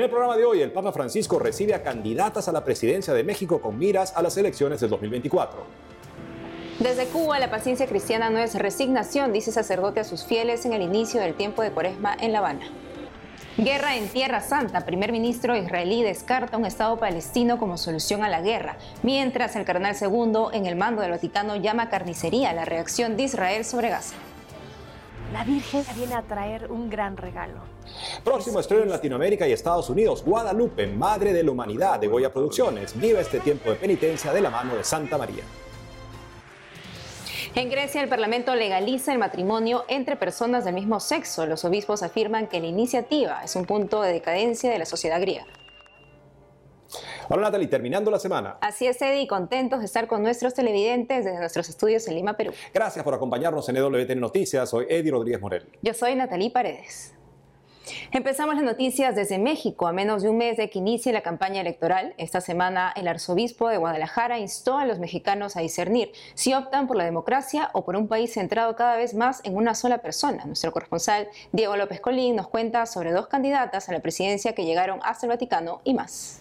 En el programa de hoy, el Papa Francisco recibe a candidatas a la presidencia de México con miras a las elecciones del 2024. Desde Cuba, la paciencia cristiana no es resignación, dice sacerdote a sus fieles en el inicio del tiempo de Cuaresma en La Habana. Guerra en Tierra Santa. Primer ministro israelí descarta un Estado palestino como solución a la guerra, mientras el cardenal segundo en el mando del Vaticano llama carnicería la reacción de Israel sobre Gaza. La Virgen viene a traer un gran regalo. Próximo estreno en Latinoamérica y Estados Unidos, Guadalupe, Madre de la Humanidad de Goya Producciones, vive este tiempo de penitencia de la mano de Santa María. En Grecia, el Parlamento legaliza el matrimonio entre personas del mismo sexo. Los obispos afirman que la iniciativa es un punto de decadencia de la sociedad griega. Hola Natalie, terminando la semana. Así es, Eddie, contentos de estar con nuestros televidentes desde nuestros estudios en Lima, Perú. Gracias por acompañarnos en EWTN Noticias. Soy Eddie Rodríguez Morel. Yo soy Natalie Paredes. Empezamos las noticias desde México. A menos de un mes de que inicie la campaña electoral, esta semana el arzobispo de Guadalajara instó a los mexicanos a discernir si optan por la democracia o por un país centrado cada vez más en una sola persona. Nuestro corresponsal Diego López Colín nos cuenta sobre dos candidatas a la presidencia que llegaron hasta el Vaticano y más.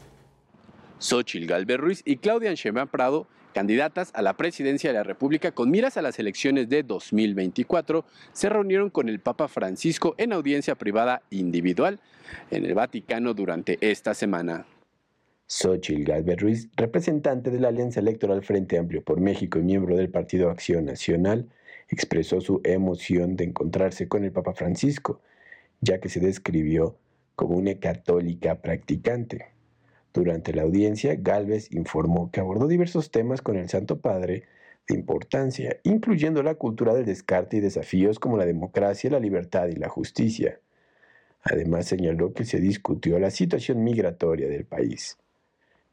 Xochil Galvez Ruiz y Claudia Sheinbaum Prado candidatas a la presidencia de la República con miras a las elecciones de 2024, se reunieron con el Papa Francisco en audiencia privada individual en el Vaticano durante esta semana. Xochitl Galvez Ruiz, representante de la Alianza Electoral Frente Amplio por México y miembro del Partido Acción Nacional, expresó su emoción de encontrarse con el Papa Francisco, ya que se describió como una católica practicante. Durante la audiencia, Galvez informó que abordó diversos temas con el Santo Padre de importancia, incluyendo la cultura del descarte y desafíos como la democracia, la libertad y la justicia. Además señaló que se discutió la situación migratoria del país.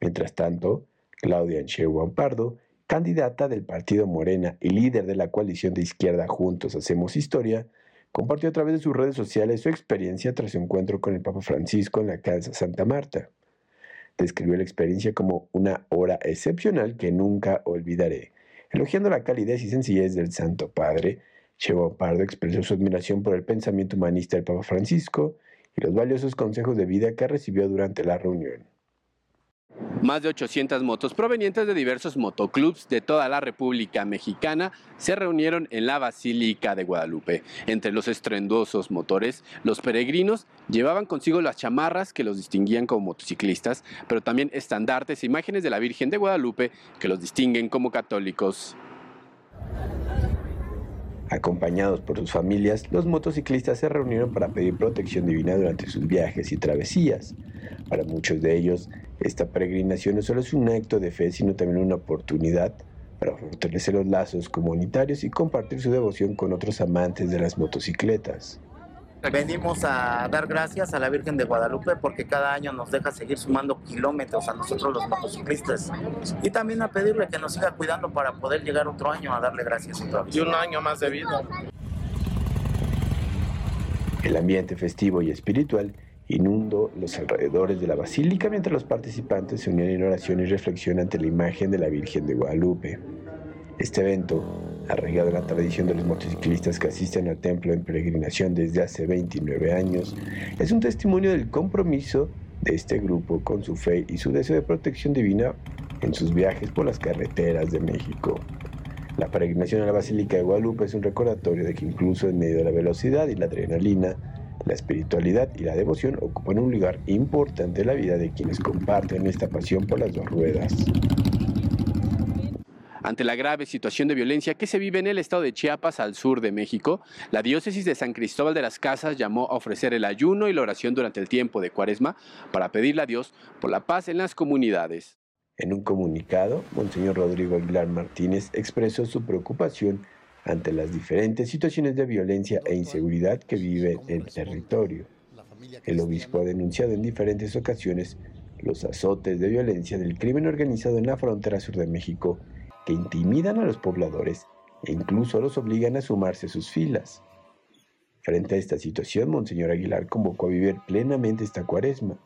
Mientras tanto, Claudia Ancheu Pardo, candidata del partido Morena y líder de la coalición de izquierda Juntos Hacemos Historia, compartió a través de sus redes sociales su experiencia tras su encuentro con el Papa Francisco en la Casa Santa Marta describió la experiencia como una hora excepcional que nunca olvidaré. Elogiando la calidez y sencillez del Santo Padre, Chevo Pardo expresó su admiración por el pensamiento humanista del Papa Francisco y los valiosos consejos de vida que recibió durante la reunión. Más de 800 motos provenientes de diversos motoclubs de toda la República Mexicana se reunieron en la Basílica de Guadalupe. Entre los estruendosos motores, los peregrinos llevaban consigo las chamarras que los distinguían como motociclistas, pero también estandartes e imágenes de la Virgen de Guadalupe que los distinguen como católicos. Acompañados por sus familias, los motociclistas se reunieron para pedir protección divina durante sus viajes y travesías. Para muchos de ellos, esta peregrinación no solo es un acto de fe, sino también una oportunidad para fortalecer los lazos comunitarios y compartir su devoción con otros amantes de las motocicletas. Venimos a dar gracias a la Virgen de Guadalupe porque cada año nos deja seguir sumando kilómetros a nosotros los motociclistas y también a pedirle que nos siga cuidando para poder llegar otro año a darle gracias Y un año más de vida. El ambiente festivo y espiritual inundó los alrededores de la basílica mientras los participantes se unían en oración y reflexión ante la imagen de la Virgen de Guadalupe. Este evento, arraigado en la tradición de los motociclistas que asisten al templo en peregrinación desde hace 29 años, es un testimonio del compromiso de este grupo con su fe y su deseo de protección divina en sus viajes por las carreteras de México. La peregrinación a la Basílica de Guadalupe es un recordatorio de que incluso en medio de la velocidad y la adrenalina, la espiritualidad y la devoción ocupan un lugar importante en la vida de quienes comparten esta pasión por las dos ruedas. Ante la grave situación de violencia que se vive en el estado de Chiapas al sur de México, la diócesis de San Cristóbal de las Casas llamó a ofrecer el ayuno y la oración durante el tiempo de Cuaresma para pedirle a Dios por la paz en las comunidades. En un comunicado, Monseñor Rodrigo Aguilar Martínez expresó su preocupación ante las diferentes situaciones de violencia e inseguridad que vive el territorio. El obispo ha denunciado en diferentes ocasiones los azotes de violencia del crimen organizado en la frontera sur de México que intimidan a los pobladores e incluso los obligan a sumarse a sus filas. Frente a esta situación, Monseñor Aguilar convocó a vivir plenamente esta cuaresma.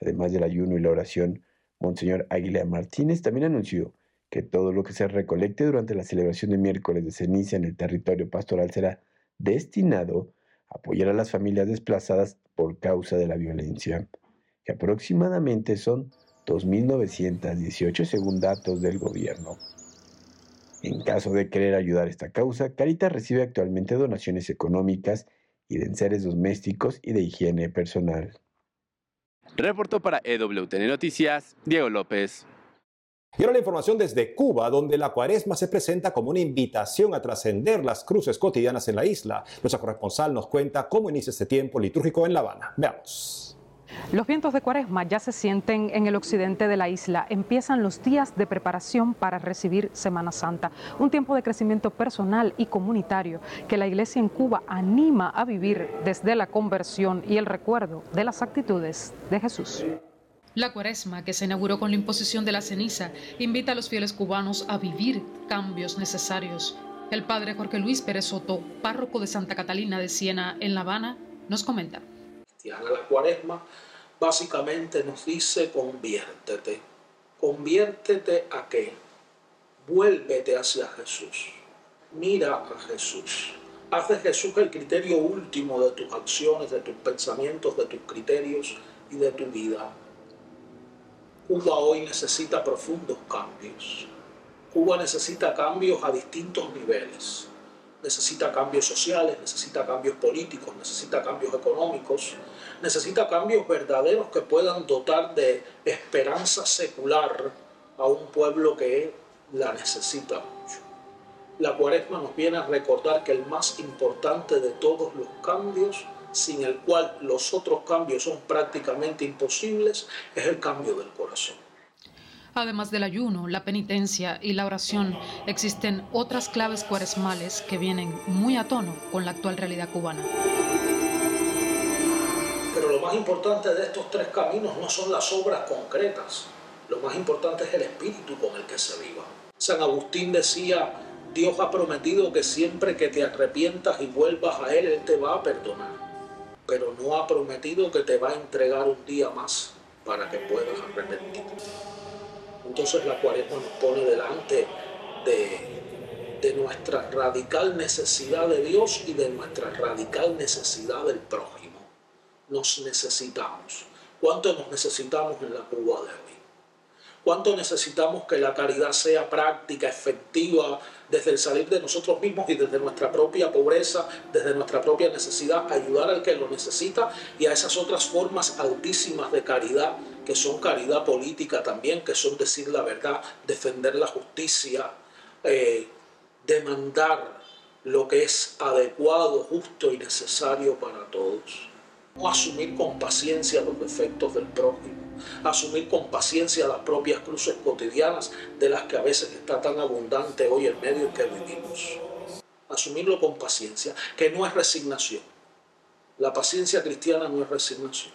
Además del ayuno y la oración, Monseñor Aguilar Martínez también anunció que todo lo que se recolecte durante la celebración de miércoles de ceniza en el territorio pastoral será destinado a apoyar a las familias desplazadas por causa de la violencia. que aproximadamente son 2.918 según datos del gobierno. En caso de querer ayudar a esta causa, Caritas recibe actualmente donaciones económicas y de enseres domésticos y de higiene personal. Reportó para EWTN Noticias, Diego López. Y ahora la información desde Cuba, donde la cuaresma se presenta como una invitación a trascender las cruces cotidianas en la isla. Nuestra corresponsal nos cuenta cómo inicia este tiempo litúrgico en La Habana. Veamos. Los vientos de cuaresma ya se sienten en el occidente de la isla. Empiezan los días de preparación para recibir Semana Santa, un tiempo de crecimiento personal y comunitario que la iglesia en Cuba anima a vivir desde la conversión y el recuerdo de las actitudes de Jesús. La cuaresma, que se inauguró con la imposición de la ceniza, invita a los fieles cubanos a vivir cambios necesarios. El padre Jorge Luis Pérez Soto, párroco de Santa Catalina de Siena, en La Habana, nos comenta. La cuaresma básicamente nos dice conviértete. Conviértete a qué? Vuélvete hacia Jesús. Mira a Jesús. Haz de Jesús el criterio último de tus acciones, de tus pensamientos, de tus criterios y de tu vida. Cuba hoy necesita profundos cambios. Cuba necesita cambios a distintos niveles. Necesita cambios sociales, necesita cambios políticos, necesita cambios económicos, necesita cambios verdaderos que puedan dotar de esperanza secular a un pueblo que la necesita mucho. La cuaresma nos viene a recordar que el más importante de todos los cambios, sin el cual los otros cambios son prácticamente imposibles, es el cambio del corazón. Además del ayuno, la penitencia y la oración, existen otras claves cuaresmales que vienen muy a tono con la actual realidad cubana. Pero lo más importante de estos tres caminos no son las obras concretas, lo más importante es el espíritu con el que se viva. San Agustín decía, Dios ha prometido que siempre que te arrepientas y vuelvas a Él, Él te va a perdonar. Pero no ha prometido que te va a entregar un día más para que puedas arrepentirte. Entonces la cuaresma nos pone delante de, nuestra radical necesidad de Dios y de nuestra radical necesidad del prójimo. Nos necesitamos. ¿Cuánto nos necesitamos en la Cuba de hoy? ¿Cuánto necesitamos que la caridad sea práctica, efectiva, desde el salir de nosotros mismos y desde nuestra propia pobreza, desde nuestra propia necesidad, ayudar al que lo necesita y a esas otras formas altísimas de caridad, que son caridad política también, que son decir la verdad, defender la justicia, eh, demandar lo que es adecuado, justo y necesario para todos. Asumir con paciencia los defectos del prójimo asumir con paciencia las propias cruces cotidianas de las que a veces está tan abundante hoy el medio en que vivimos. Asumirlo con paciencia, que no es resignación. La paciencia cristiana no es resignación.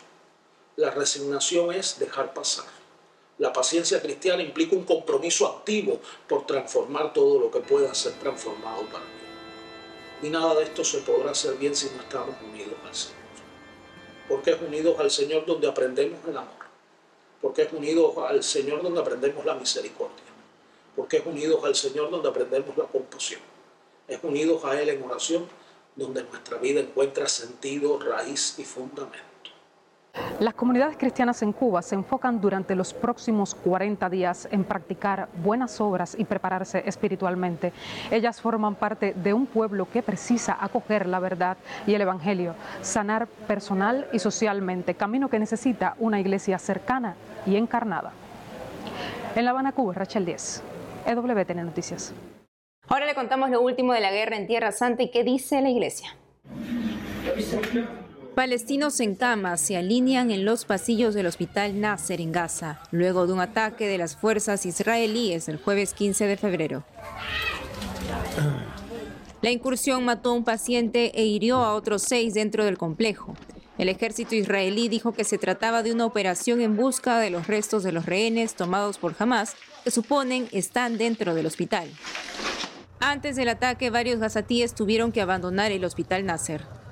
La resignación es dejar pasar. La paciencia cristiana implica un compromiso activo por transformar todo lo que pueda ser transformado para mí. Y nada de esto se podrá hacer bien si no estamos unidos al Señor. Porque es unidos al Señor donde aprendemos el amor porque es unidos al Señor donde aprendemos la misericordia, porque es unidos al Señor donde aprendemos la compasión, es unidos a Él en oración donde nuestra vida encuentra sentido, raíz y fundamento. Las comunidades cristianas en Cuba se enfocan durante los próximos 40 días en practicar buenas obras y prepararse espiritualmente. Ellas forman parte de un pueblo que precisa acoger la verdad y el Evangelio, sanar personal y socialmente, camino que necesita una iglesia cercana y encarnada. En La Habana, Cuba, Rachel 10, EWTN Noticias. Ahora le contamos lo último de la guerra en Tierra Santa y qué dice la iglesia. Palestinos en cama se alinean en los pasillos del hospital Nasser en Gaza, luego de un ataque de las fuerzas israelíes el jueves 15 de febrero. La incursión mató a un paciente e hirió a otros seis dentro del complejo. El ejército israelí dijo que se trataba de una operación en busca de los restos de los rehenes tomados por Hamas, que suponen están dentro del hospital. Antes del ataque, varios gazatíes tuvieron que abandonar el hospital Nasser.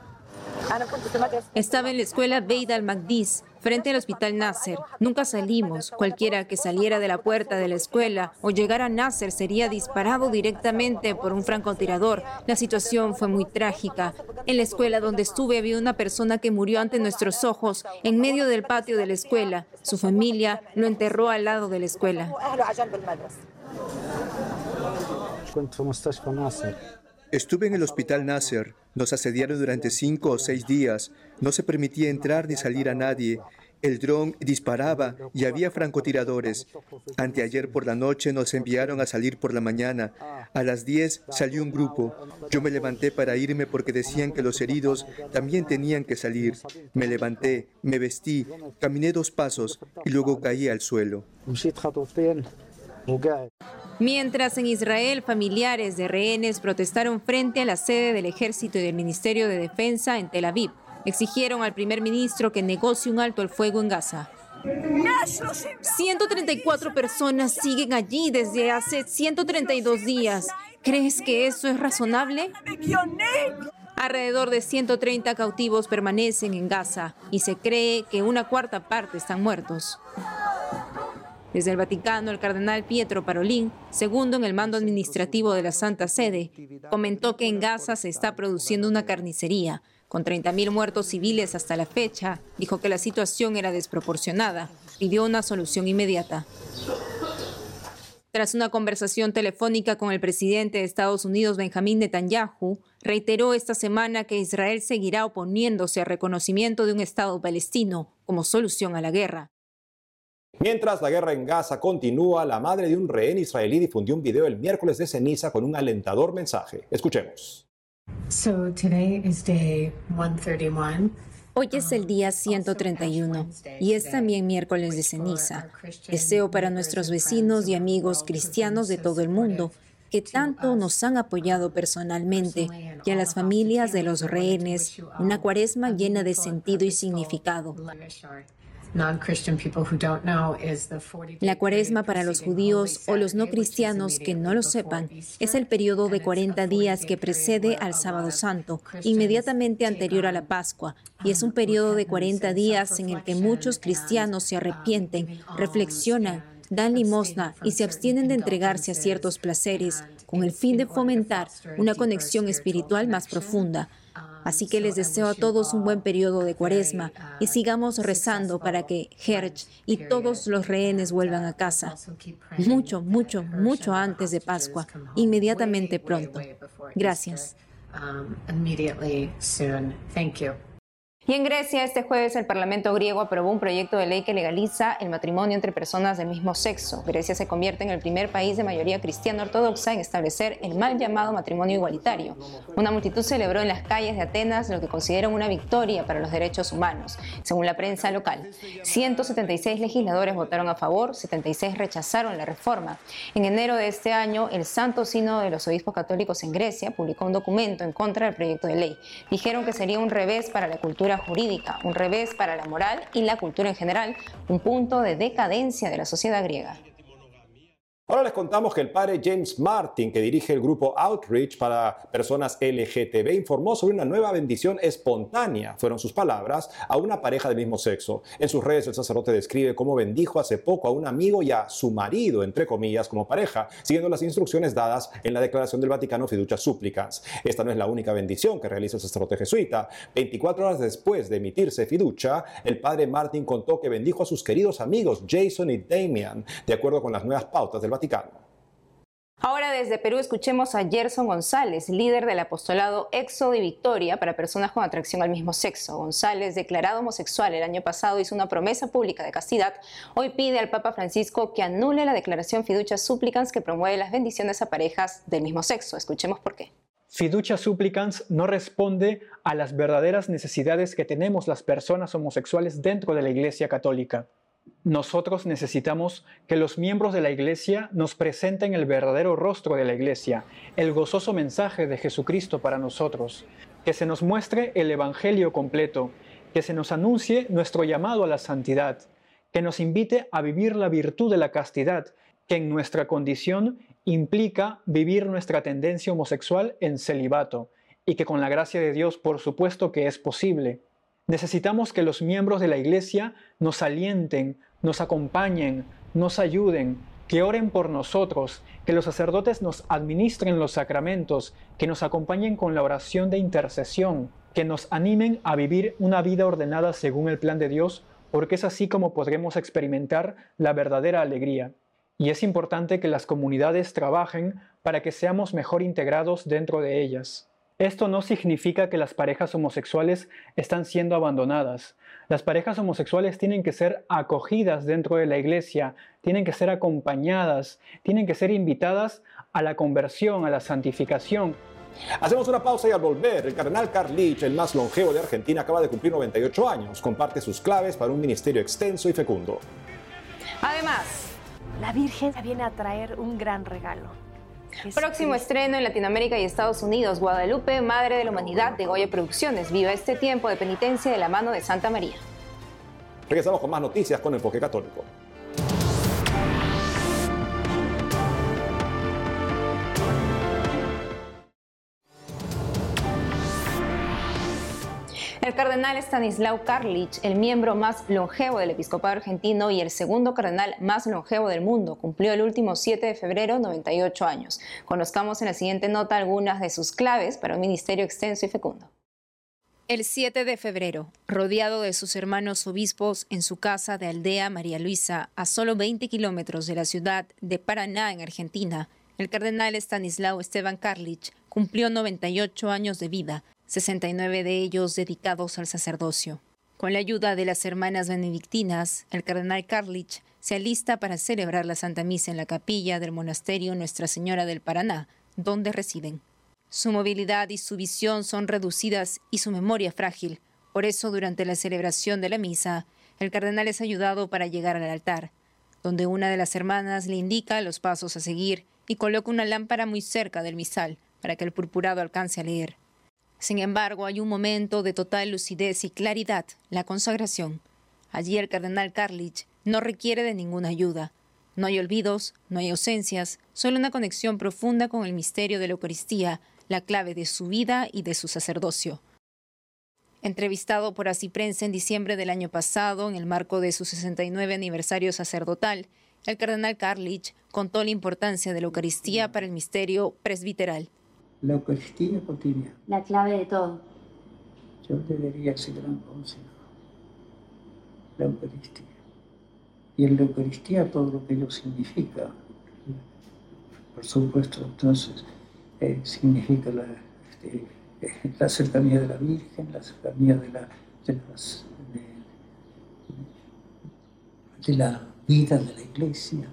Estaba en la escuela Beid al-Magdis, frente al Hospital Nasser. Nunca salimos. Cualquiera que saliera de la puerta de la escuela o llegara a Nasser sería disparado directamente por un francotirador. La situación fue muy trágica. En la escuela donde estuve había una persona que murió ante nuestros ojos en medio del patio de la escuela. Su familia lo enterró al lado de la escuela. Estuve en el hospital Nasser. Nos asediaron durante cinco o seis días. No se permitía entrar ni salir a nadie. El dron disparaba y había francotiradores. Anteayer por la noche nos enviaron a salir por la mañana. A las 10 salió un grupo. Yo me levanté para irme porque decían que los heridos también tenían que salir. Me levanté, me vestí, caminé dos pasos y luego caí al suelo. Mientras en Israel familiares de rehenes protestaron frente a la sede del ejército y del Ministerio de Defensa en Tel Aviv, exigieron al primer ministro que negocie un alto al fuego en Gaza. 134 personas siguen allí desde hace 132 días. ¿Crees que eso es razonable? Alrededor de 130 cautivos permanecen en Gaza y se cree que una cuarta parte están muertos. Desde el Vaticano, el cardenal Pietro Parolín, segundo en el mando administrativo de la Santa Sede, comentó que en Gaza se está produciendo una carnicería. Con 30.000 muertos civiles hasta la fecha, dijo que la situación era desproporcionada. Pidió una solución inmediata. Tras una conversación telefónica con el presidente de Estados Unidos, Benjamín Netanyahu, reiteró esta semana que Israel seguirá oponiéndose al reconocimiento de un Estado palestino como solución a la guerra. Mientras la guerra en Gaza continúa, la madre de un rehén israelí difundió un video el miércoles de ceniza con un alentador mensaje. Escuchemos. Hoy es el día 131 y es también miércoles de ceniza. Deseo para nuestros vecinos y amigos cristianos de todo el mundo que tanto nos han apoyado personalmente y a las familias de los rehenes una cuaresma llena de sentido y significado. La cuaresma para los judíos o los no cristianos que no lo sepan es el periodo de 40 días que precede al sábado santo, inmediatamente anterior a la Pascua, y es un periodo de 40 días en el que muchos cristianos se arrepienten, reflexionan, dan limosna y se abstienen de entregarse a ciertos placeres con el fin de fomentar una conexión espiritual más profunda. Así que les deseo a todos un buen periodo de cuaresma y sigamos rezando para que Herch y todos los rehenes vuelvan a casa. Mucho, mucho, mucho antes de Pascua, inmediatamente pronto. Gracias. Y en Grecia, este jueves el Parlamento griego aprobó un proyecto de ley que legaliza el matrimonio entre personas del mismo sexo. Grecia se convierte en el primer país de mayoría cristiana ortodoxa en establecer el mal llamado matrimonio igualitario. Una multitud celebró en las calles de Atenas lo que consideran una victoria para los derechos humanos, según la prensa local. 176 legisladores votaron a favor, 76 rechazaron la reforma. En enero de este año, el Santo Sínodo de los Obispos Católicos en Grecia publicó un documento en contra del proyecto de ley. Dijeron que sería un revés para la cultura jurídica, un revés para la moral y la cultura en general, un punto de decadencia de la sociedad griega. Ahora les contamos que el padre James Martin, que dirige el grupo Outreach para personas LGTB, informó sobre una nueva bendición espontánea, fueron sus palabras, a una pareja del mismo sexo. En sus redes el sacerdote describe cómo bendijo hace poco a un amigo y a su marido, entre comillas, como pareja, siguiendo las instrucciones dadas en la Declaración del Vaticano Fiducia Súplicas. Esta no es la única bendición que realiza el sacerdote jesuita. 24 horas después de emitirse Fiducia, el padre Martin contó que bendijo a sus queridos amigos Jason y Damian, de acuerdo con las nuevas pautas del Vaticano Ahora desde Perú escuchemos a Gerson González, líder del apostolado Éxodo y Victoria para personas con atracción al mismo sexo. González, declarado homosexual el año pasado, hizo una promesa pública de castidad. Hoy pide al Papa Francisco que anule la declaración Fiducia Supplicans que promueve las bendiciones a parejas del mismo sexo. Escuchemos por qué. Fiducia Supplicans no responde a las verdaderas necesidades que tenemos las personas homosexuales dentro de la Iglesia Católica. Nosotros necesitamos que los miembros de la Iglesia nos presenten el verdadero rostro de la Iglesia, el gozoso mensaje de Jesucristo para nosotros, que se nos muestre el Evangelio completo, que se nos anuncie nuestro llamado a la santidad, que nos invite a vivir la virtud de la castidad, que en nuestra condición implica vivir nuestra tendencia homosexual en celibato, y que con la gracia de Dios por supuesto que es posible. Necesitamos que los miembros de la iglesia nos alienten, nos acompañen, nos ayuden, que oren por nosotros, que los sacerdotes nos administren los sacramentos, que nos acompañen con la oración de intercesión, que nos animen a vivir una vida ordenada según el plan de Dios, porque es así como podremos experimentar la verdadera alegría. Y es importante que las comunidades trabajen para que seamos mejor integrados dentro de ellas. Esto no significa que las parejas homosexuales están siendo abandonadas. Las parejas homosexuales tienen que ser acogidas dentro de la iglesia, tienen que ser acompañadas, tienen que ser invitadas a la conversión, a la santificación. Hacemos una pausa y al volver, el cardenal Carlich, el más longevo de Argentina, acaba de cumplir 98 años. Comparte sus claves para un ministerio extenso y fecundo. Además, la Virgen viene a traer un gran regalo Próximo estreno en Latinoamérica y Estados Unidos, Guadalupe, Madre de la Humanidad de Goya Producciones. Viva este tiempo de penitencia de la mano de Santa María. Regresamos con más noticias con Enfoque Católico. El cardenal Stanislao Karlich, el miembro más longevo del episcopado argentino y el segundo cardenal más longevo del mundo, cumplió el último 7 de febrero 98 años. Conozcamos en la siguiente nota algunas de sus claves para un ministerio extenso y fecundo. El 7 de febrero, rodeado de sus hermanos obispos en su casa de Aldea María Luisa, a solo 20 kilómetros de la ciudad de Paraná, en Argentina, el cardenal Stanislao Esteban Karlich cumplió 98 años de vida 69 de ellos dedicados al sacerdocio. Con la ayuda de las hermanas benedictinas, el cardenal Karlich se alista para celebrar la Santa Misa en la capilla del monasterio Nuestra Señora del Paraná, donde residen. Su movilidad y su visión son reducidas y su memoria frágil. Por eso, durante la celebración de la misa, el cardenal es ayudado para llegar al altar, donde una de las hermanas le indica los pasos a seguir y coloca una lámpara muy cerca del misal para que el purpurado alcance a leer. Sin embargo, hay un momento de total lucidez y claridad, la consagración. Allí el cardenal Karlich no requiere de ninguna ayuda. No hay olvidos, no hay ausencias, solo una conexión profunda con el misterio de la Eucaristía, la clave de su vida y de su sacerdocio. Entrevistado por Así Prensa en diciembre del año pasado, en el marco de su 69 aniversario sacerdotal, el cardenal Karlich contó la importancia de la Eucaristía para el misterio presbiteral. La Eucaristía cotidiana. La clave de todo. Yo debería ser gran consejo. La Eucaristía. Y en la Eucaristía todo lo que ello significa. Por supuesto, entonces, eh, significa la, este, eh, la cercanía de la Virgen, la cercanía de la, de, de la vida de la Iglesia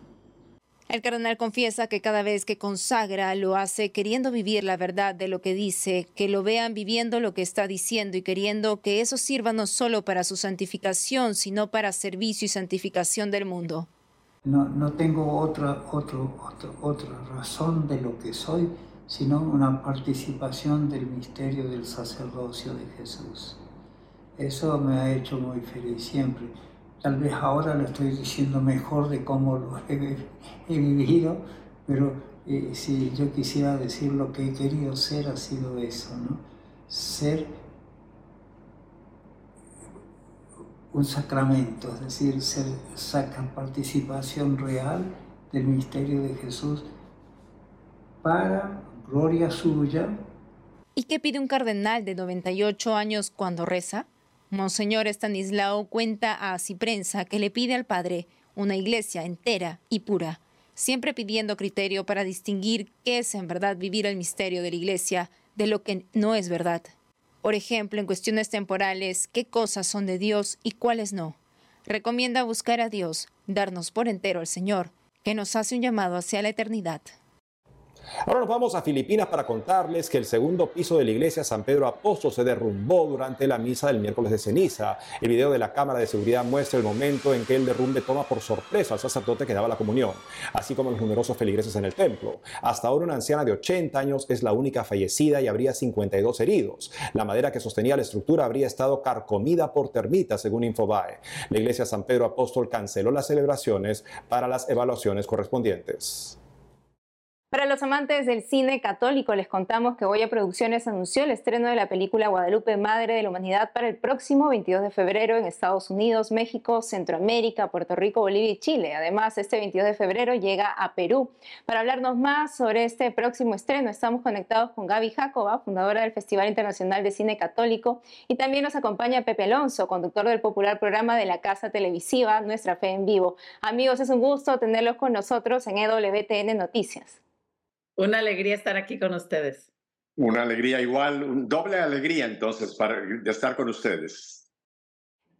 el cardenal confiesa que cada vez que consagra lo hace queriendo vivir la verdad de lo que dice, que lo vean viviendo lo que está diciendo y queriendo que eso sirva no solo para su santificación, sino para servicio y santificación del mundo. No, no tengo otra, otra razón de lo que soy, sino una participación del misterio del sacerdocio de Jesús. Eso me ha hecho muy feliz siempre Tal vez ahora lo estoy diciendo mejor de cómo lo he, vivido, pero eh, si yo quisiera decir lo que he querido ser ha sido eso, ¿no? Ser un sacramento, es decir, ser saca participación real del misterio de Jesús para gloria suya. ¿Y qué pide un cardenal de 98 años cuando reza? Monseñor Estanislao cuenta a Ciprensa que le pide al Padre una iglesia entera y pura, siempre pidiendo criterio para distinguir qué es en verdad vivir el misterio de la iglesia de lo que no es verdad. Por ejemplo, en cuestiones temporales, qué cosas son de Dios y cuáles no. Recomienda buscar a Dios, darnos por entero al Señor, que nos hace un llamado hacia la eternidad. Ahora nos vamos a Filipinas para contarles que el segundo piso de la iglesia San Pedro Apóstol se derrumbó durante la misa del miércoles de ceniza. El video de la cámara de seguridad muestra el momento en que el derrumbe toma por sorpresa al sacerdote que daba la comunión, así como los numerosos feligreses en el templo. Hasta ahora una anciana de 80 años es la única fallecida y habría 52 heridos. La madera que sostenía la estructura habría estado carcomida por termitas, según Infobae. La iglesia San Pedro Apóstol canceló las celebraciones para las evaluaciones correspondientes. Para los amantes del cine católico, les contamos que Goya Producciones anunció el estreno de la película Guadalupe, Madre de la Humanidad para el próximo 22 de febrero en Estados Unidos, México, Centroamérica, Puerto Rico, Bolivia y Chile. Además, este 22 de febrero llega a Perú. Para hablarnos más sobre este próximo estreno, estamos conectados con Gaby Jacoba, fundadora del Festival Internacional de Cine Católico, y también nos acompaña Pepe Alonso, conductor del popular programa de la Casa Televisiva Nuestra Fe en Vivo. Amigos, es un gusto tenerlos con nosotros en EWTN Noticias. Una alegría estar aquí con ustedes. Una alegría igual, un doble alegría entonces para, de estar con ustedes.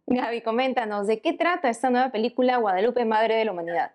Gaby, coméntanos, ¿de qué trata esta nueva película Guadalupe, Madre de la Humanidad?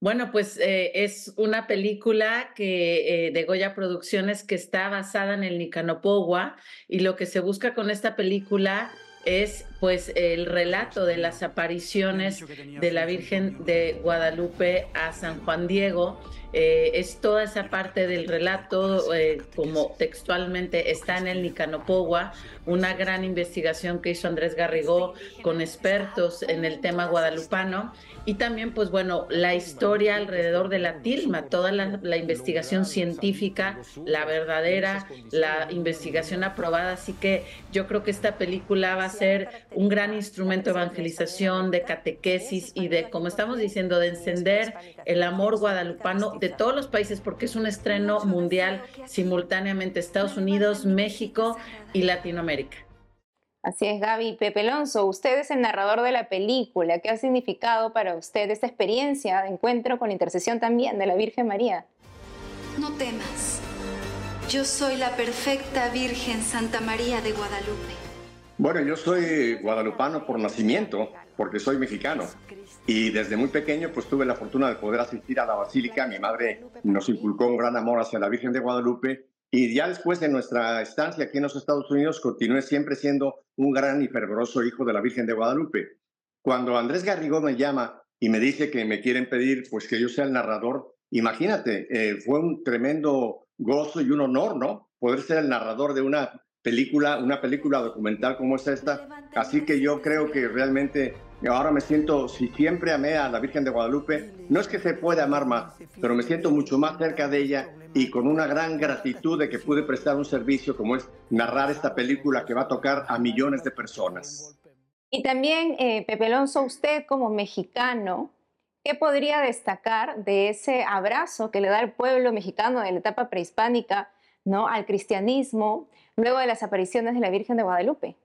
Bueno, pues eh, es una película que eh, de Goya Producciones que está basada en el Nicanopogua y lo que se busca con esta película es pues el relato de las apariciones de la Virgen de Guadalupe a San Juan Diego eh, es toda esa parte del relato, eh, como textualmente está en el Nicanopogua, una gran investigación que hizo Andrés Garrigó con expertos en el tema guadalupano y también, pues bueno, la historia alrededor de la tilma, toda la, investigación científica, la verdadera, la investigación aprobada. Así que yo creo que esta película va a ser un gran instrumento de evangelización, de catequesis y de, como estamos diciendo, de encender el amor guadalupano de todos los países, porque es un estreno mundial simultáneamente Estados Unidos, México y Latinoamérica. Así es, Gaby. Pepe Alonso, usted es el narrador de la película. ¿Qué ha significado para usted esta experiencia de encuentro con la intercesión también de la Virgen María? No temas. Yo soy la perfecta Virgen Santa María de Guadalupe. Bueno, yo soy guadalupano por nacimiento, porque soy mexicano. Y desde muy pequeño pues tuve la fortuna de poder asistir a la basílica. Mi madre nos inculcó un gran amor hacia la Virgen de Guadalupe y ya después de nuestra estancia aquí en los Estados Unidos, continué siempre siendo un gran y fervoroso hijo de la Virgen de Guadalupe. Cuando Andrés Garrigó me llama y me dice que me quieren pedir pues que yo sea el narrador, imagínate, eh, fue un tremendo gozo y un honor, ¿no? Poder ser el narrador de una película, una película documental como es esta. Así que yo creo que realmente ahora me siento, si siempre amé a la Virgen de Guadalupe, no es que se pueda amar más, pero me siento mucho más cerca de ella y con una gran gratitud de que pude prestar un servicio como es narrar esta película que va a tocar a millones de personas. Y también, eh, Pepe Alonso, usted como mexicano, ¿qué podría destacar de ese abrazo que le da el pueblo mexicano de la etapa prehispánica ¿no? al cristianismo luego de las apariciones de la Virgen de Guadalupe?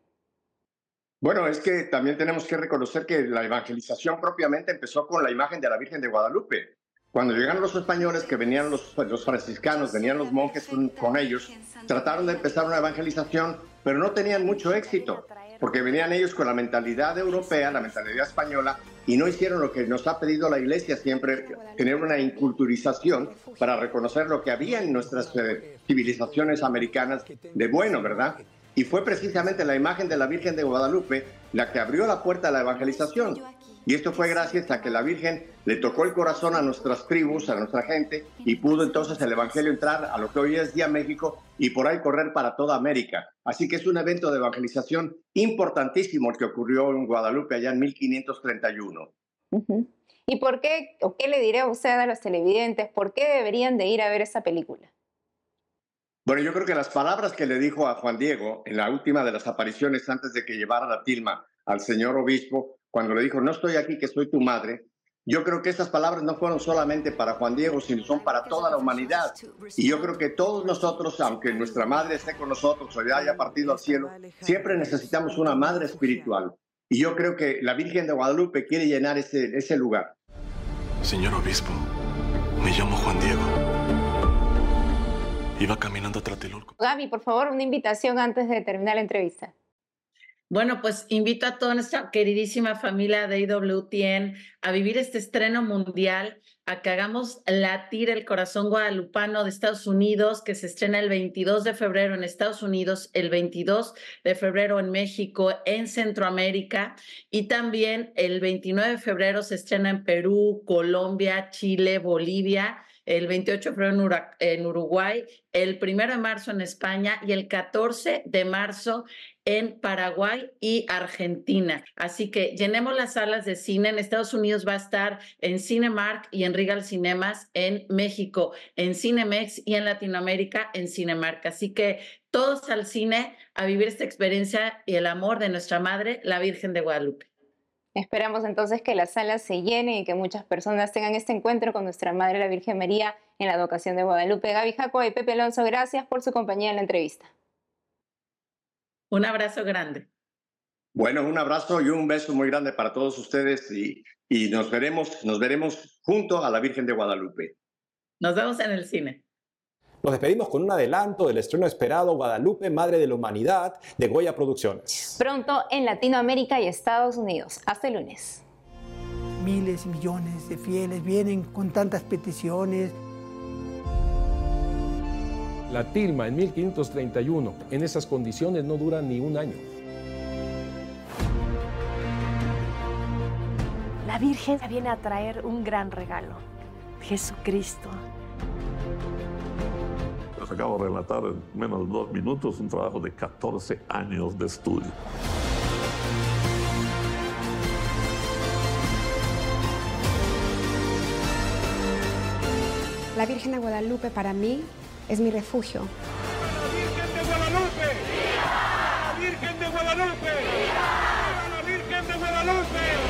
Bueno, es que también tenemos que reconocer que la evangelización propiamente empezó con la imagen de la Virgen de Guadalupe. Cuando llegaron los españoles, que venían los, los franciscanos, venían los monjes con, ellos, trataron de empezar una evangelización, pero no tenían mucho éxito, porque venían ellos con la mentalidad europea, la mentalidad española, y no hicieron lo que nos ha pedido la Iglesia siempre, tener una inculturización para reconocer lo que había en nuestras eh, civilizaciones americanas de bueno, ¿verdad? Y fue precisamente la imagen de la Virgen de Guadalupe la que abrió la puerta a la evangelización. Y esto fue gracias a que la Virgen le tocó el corazón a nuestras tribus, a nuestra gente, y pudo entonces el Evangelio entrar a lo que hoy es día México y por ahí correr para toda América. Así que es un evento de evangelización importantísimo el que ocurrió en Guadalupe allá en 1531. ¿Y por qué, o qué le diré a usted a los televidentes, por qué deberían de ir a ver esa película? Bueno, yo creo que las palabras que le dijo a Juan Diego en la última de las apariciones antes de que llevara la tilma al señor obispo, cuando le dijo, no estoy aquí, que soy tu madre, yo creo que esas palabras no fueron solamente para Juan Diego, sino son para toda la humanidad. Y yo creo que todos nosotros, aunque nuestra madre esté con nosotros o ya haya partido al cielo, siempre necesitamos una madre espiritual. Y yo creo que la Virgen de Guadalupe quiere llenar ese, ese lugar. Señor obispo, me llamo Juan Diego. Iba caminando a Tlatelolco. Gaby, por favor, una invitación antes de terminar la entrevista. Bueno, pues invito a toda nuestra queridísima familia de IWTN a vivir este estreno mundial, a que hagamos latir el corazón guadalupano de Estados Unidos, que se estrena el 22 de febrero en Estados Unidos, el 22 de febrero en México, en Centroamérica, y también el 29 de febrero se estrena en Perú, Colombia, Chile, Bolivia el 28 de febrero en Uruguay, el 1 de marzo en España y el 14 de marzo en Paraguay y Argentina. Así que llenemos las salas de cine. En Estados Unidos va a estar en Cinemark y en Regal Cinemas, en México, en Cinemex y en Latinoamérica en Cinemark. Así que todos al cine a vivir esta experiencia y el amor de nuestra madre, la Virgen de Guadalupe. Esperamos entonces que las salas se llenen y que muchas personas tengan este encuentro con nuestra Madre la Virgen María en la advocación de Guadalupe. Gaby Jaco y Pepe Alonso, gracias por su compañía en la entrevista. Un abrazo grande. Bueno, un abrazo y un beso muy grande para todos ustedes y, y nos veremos, nos veremos junto a la Virgen de Guadalupe. Nos vemos en el cine. Nos despedimos con un adelanto del estreno esperado Guadalupe, Madre de la Humanidad, de Goya Producciones. Pronto en Latinoamérica y Estados Unidos. Hasta el lunes. Miles y millones de fieles vienen con tantas peticiones. La tilma en 1531, en esas condiciones no dura ni un año. La Virgen viene a traer un gran regalo, Jesucristo acabo de relatar en menos de dos minutos un trabajo de 14 años de estudio. La Virgen de Guadalupe para mí es mi refugio. ¡La Virgen de Guadalupe! ¡La Virgen de Guadalupe!